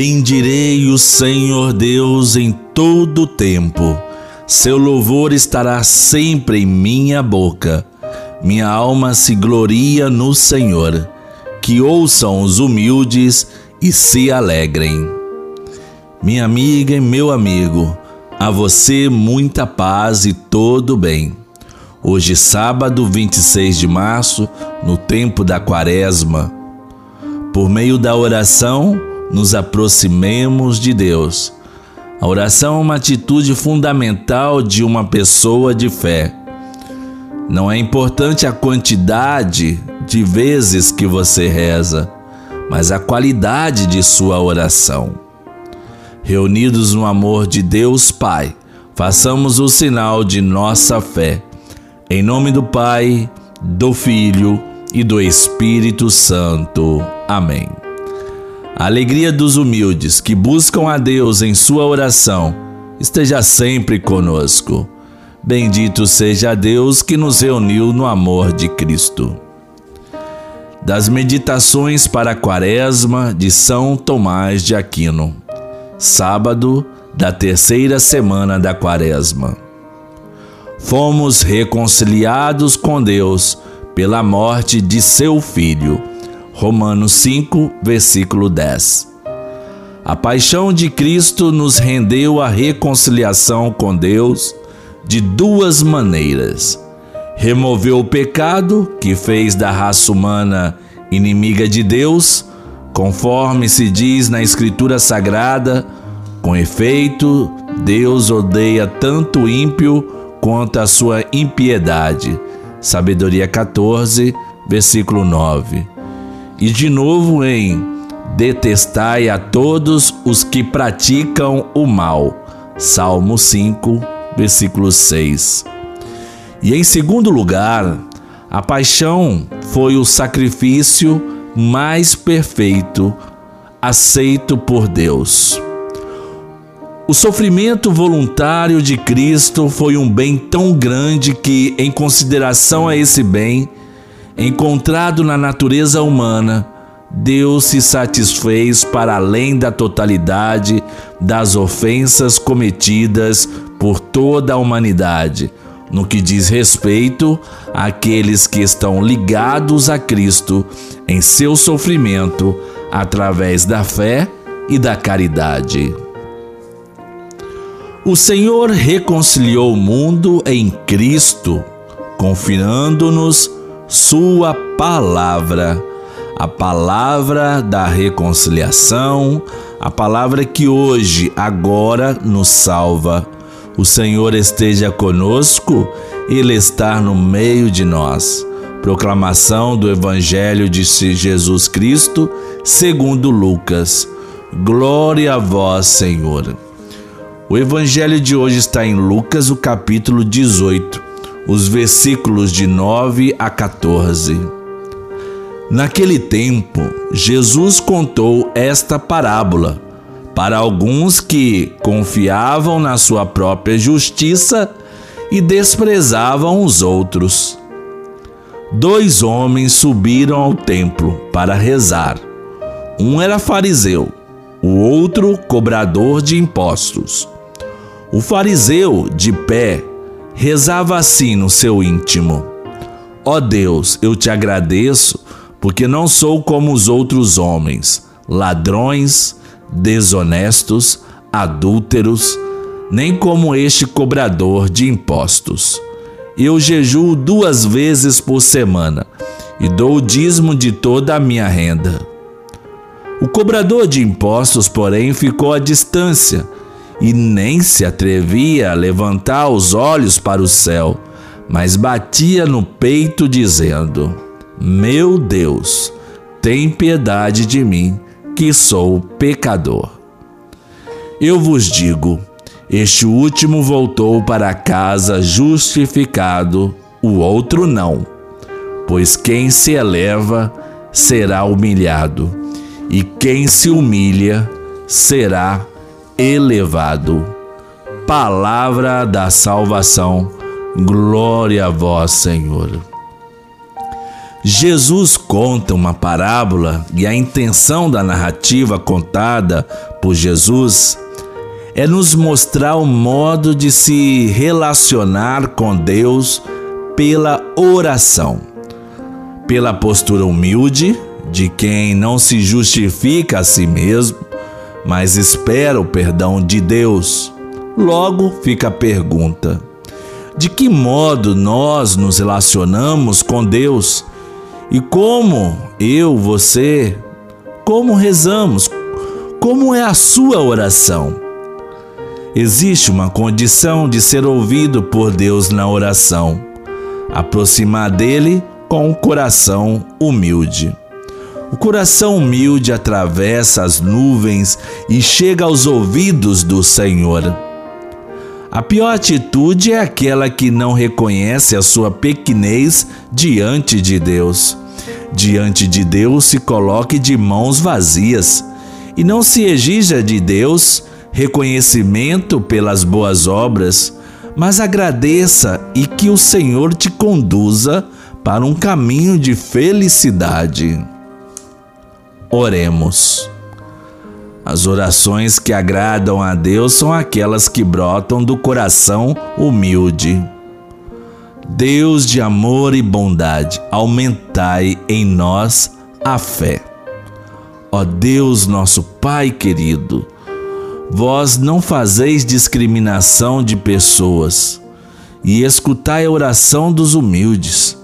Bendirei o Senhor Deus em todo o tempo. Seu louvor estará sempre em minha boca. Minha alma se gloria no Senhor. Que ouçam os humildes e se alegrem. Minha amiga e meu amigo, a você muita paz e todo bem. Hoje, sábado 26 de março, no tempo da Quaresma, por meio da oração, nos aproximemos de Deus. A oração é uma atitude fundamental de uma pessoa de fé. Não é importante a quantidade de vezes que você reza, mas a qualidade de sua oração. Reunidos no amor de Deus Pai, façamos o sinal de nossa fé. Em nome do Pai, do Filho e do Espírito Santo. Amém. A alegria dos humildes que buscam a Deus em sua oração esteja sempre conosco. Bendito seja Deus que nos reuniu no amor de Cristo. Das Meditações para a Quaresma de São Tomás de Aquino, sábado da terceira semana da Quaresma. Fomos reconciliados com Deus pela morte de seu Filho Romanos 5, versículo 10. A paixão de Cristo nos rendeu a reconciliação com Deus de duas maneiras. Removeu o pecado que fez da raça humana inimiga de Deus, conforme se diz na Escritura Sagrada, com efeito, Deus odeia tanto o ímpio quanto a sua impiedade. Sabedoria 14, versículo 9 e de novo em detestai a todos os que praticam o mal. Salmo 5, versículo 6. E em segundo lugar, a paixão foi o sacrifício mais perfeito aceito por Deus. O sofrimento voluntário de Cristo foi um bem tão grande que, em consideração a esse bem, encontrado na natureza humana, Deus se satisfez para além da totalidade das ofensas cometidas por toda a humanidade, no que diz respeito àqueles que estão ligados a Cristo em seu sofrimento através da fé e da caridade. O Senhor reconciliou o mundo em Cristo, confiando-nos sua palavra, a palavra da reconciliação, a palavra que hoje, agora, nos salva. O Senhor esteja conosco, Ele está no meio de nós. Proclamação do Evangelho de Jesus Cristo, segundo Lucas. Glória a vós, Senhor. O Evangelho de hoje está em Lucas, o capítulo 18 os versículos de 9 a 14. Naquele tempo, Jesus contou esta parábola para alguns que confiavam na sua própria justiça e desprezavam os outros. Dois homens subiram ao templo para rezar. Um era fariseu, o outro cobrador de impostos. O fariseu, de pé, rezava assim no seu íntimo: Ó oh Deus, eu te agradeço porque não sou como os outros homens, ladrões, desonestos, adúlteros, nem como este cobrador de impostos. Eu jejuo duas vezes por semana e dou o dízimo de toda a minha renda. O cobrador de impostos, porém, ficou à distância e nem se atrevia a levantar os olhos para o céu, mas batia no peito, dizendo: Meu Deus, tem piedade de mim, que sou pecador. Eu vos digo: este último voltou para casa justificado, o outro não. Pois quem se eleva será humilhado, e quem se humilha será elevado. Palavra da salvação, glória a vós, Senhor. Jesus conta uma parábola e a intenção da narrativa contada por Jesus é nos mostrar o modo de se relacionar com Deus pela oração, pela postura humilde de quem não se justifica a si mesmo, mas espera o perdão de Deus. Logo fica a pergunta: de que modo nós nos relacionamos com Deus? E como eu, você, como rezamos? Como é a sua oração? Existe uma condição de ser ouvido por Deus na oração: aproximar dele com o coração humilde. O coração humilde atravessa as nuvens e chega aos ouvidos do Senhor. A pior atitude é aquela que não reconhece a sua pequenez diante de Deus. Diante de Deus se coloque de mãos vazias e não se exija de Deus reconhecimento pelas boas obras, mas agradeça e que o Senhor te conduza para um caminho de felicidade. Oremos. As orações que agradam a Deus são aquelas que brotam do coração humilde. Deus de amor e bondade, aumentai em nós a fé. Ó Deus, nosso Pai querido, vós não fazeis discriminação de pessoas e escutai a oração dos humildes.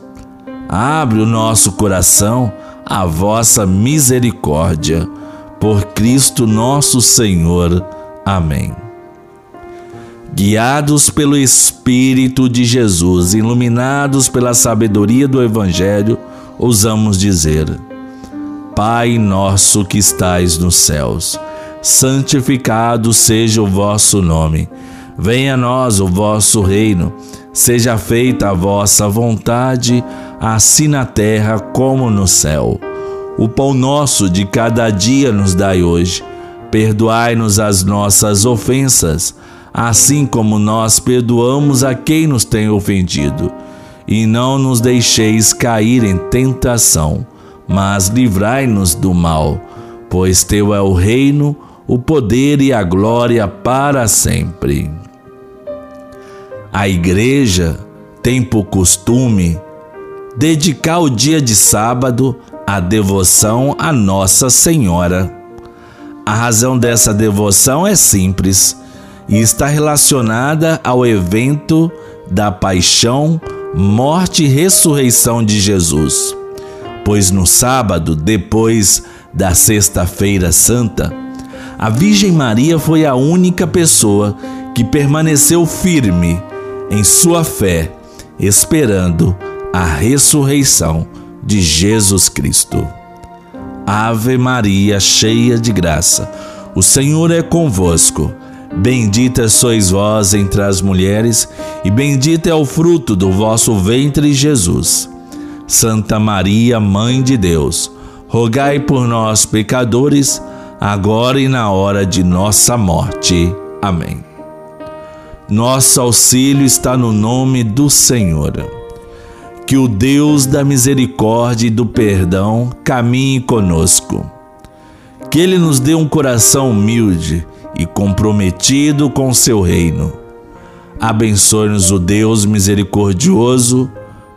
Abre o nosso coração a vossa misericórdia. Por Cristo nosso Senhor. Amém. Guiados pelo Espírito de Jesus, iluminados pela sabedoria do Evangelho, ousamos dizer: Pai nosso que estais nos céus, santificado seja o vosso nome. Venha a nós o vosso reino. Seja feita a vossa vontade assim na terra como no céu. O pão nosso de cada dia nos dai hoje. Perdoai-nos as nossas ofensas, assim como nós perdoamos a quem nos tem ofendido. E não nos deixeis cair em tentação, mas livrai-nos do mal, pois teu é o reino, o poder e a glória para sempre. A igreja tem por costume dedicar o dia de sábado à devoção a Nossa Senhora. A razão dessa devoção é simples e está relacionada ao evento da paixão, morte e ressurreição de Jesus. Pois no sábado, depois da Sexta-feira Santa, a Virgem Maria foi a única pessoa que permaneceu firme em sua fé, esperando a ressurreição de Jesus Cristo. Ave Maria, cheia de graça, o Senhor é convosco. Bendita sois vós entre as mulheres, e bendito é o fruto do vosso ventre, Jesus. Santa Maria, Mãe de Deus, rogai por nós, pecadores, agora e na hora de nossa morte. Amém. Nosso auxílio está no nome do Senhor que o Deus da misericórdia e do perdão caminhe conosco. Que Ele nos dê um coração humilde e comprometido com seu reino. Abençoe-nos o Deus misericordioso,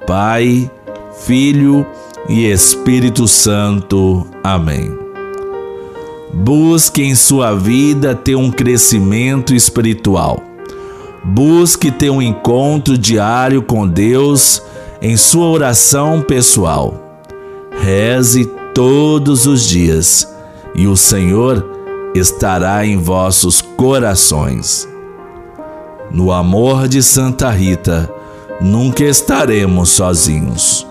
Pai, Filho e Espírito Santo. Amém. Busque em sua vida ter um crescimento espiritual. Busque ter um encontro diário com Deus em sua oração pessoal. Reze todos os dias e o Senhor estará em vossos corações. No amor de Santa Rita, nunca estaremos sozinhos.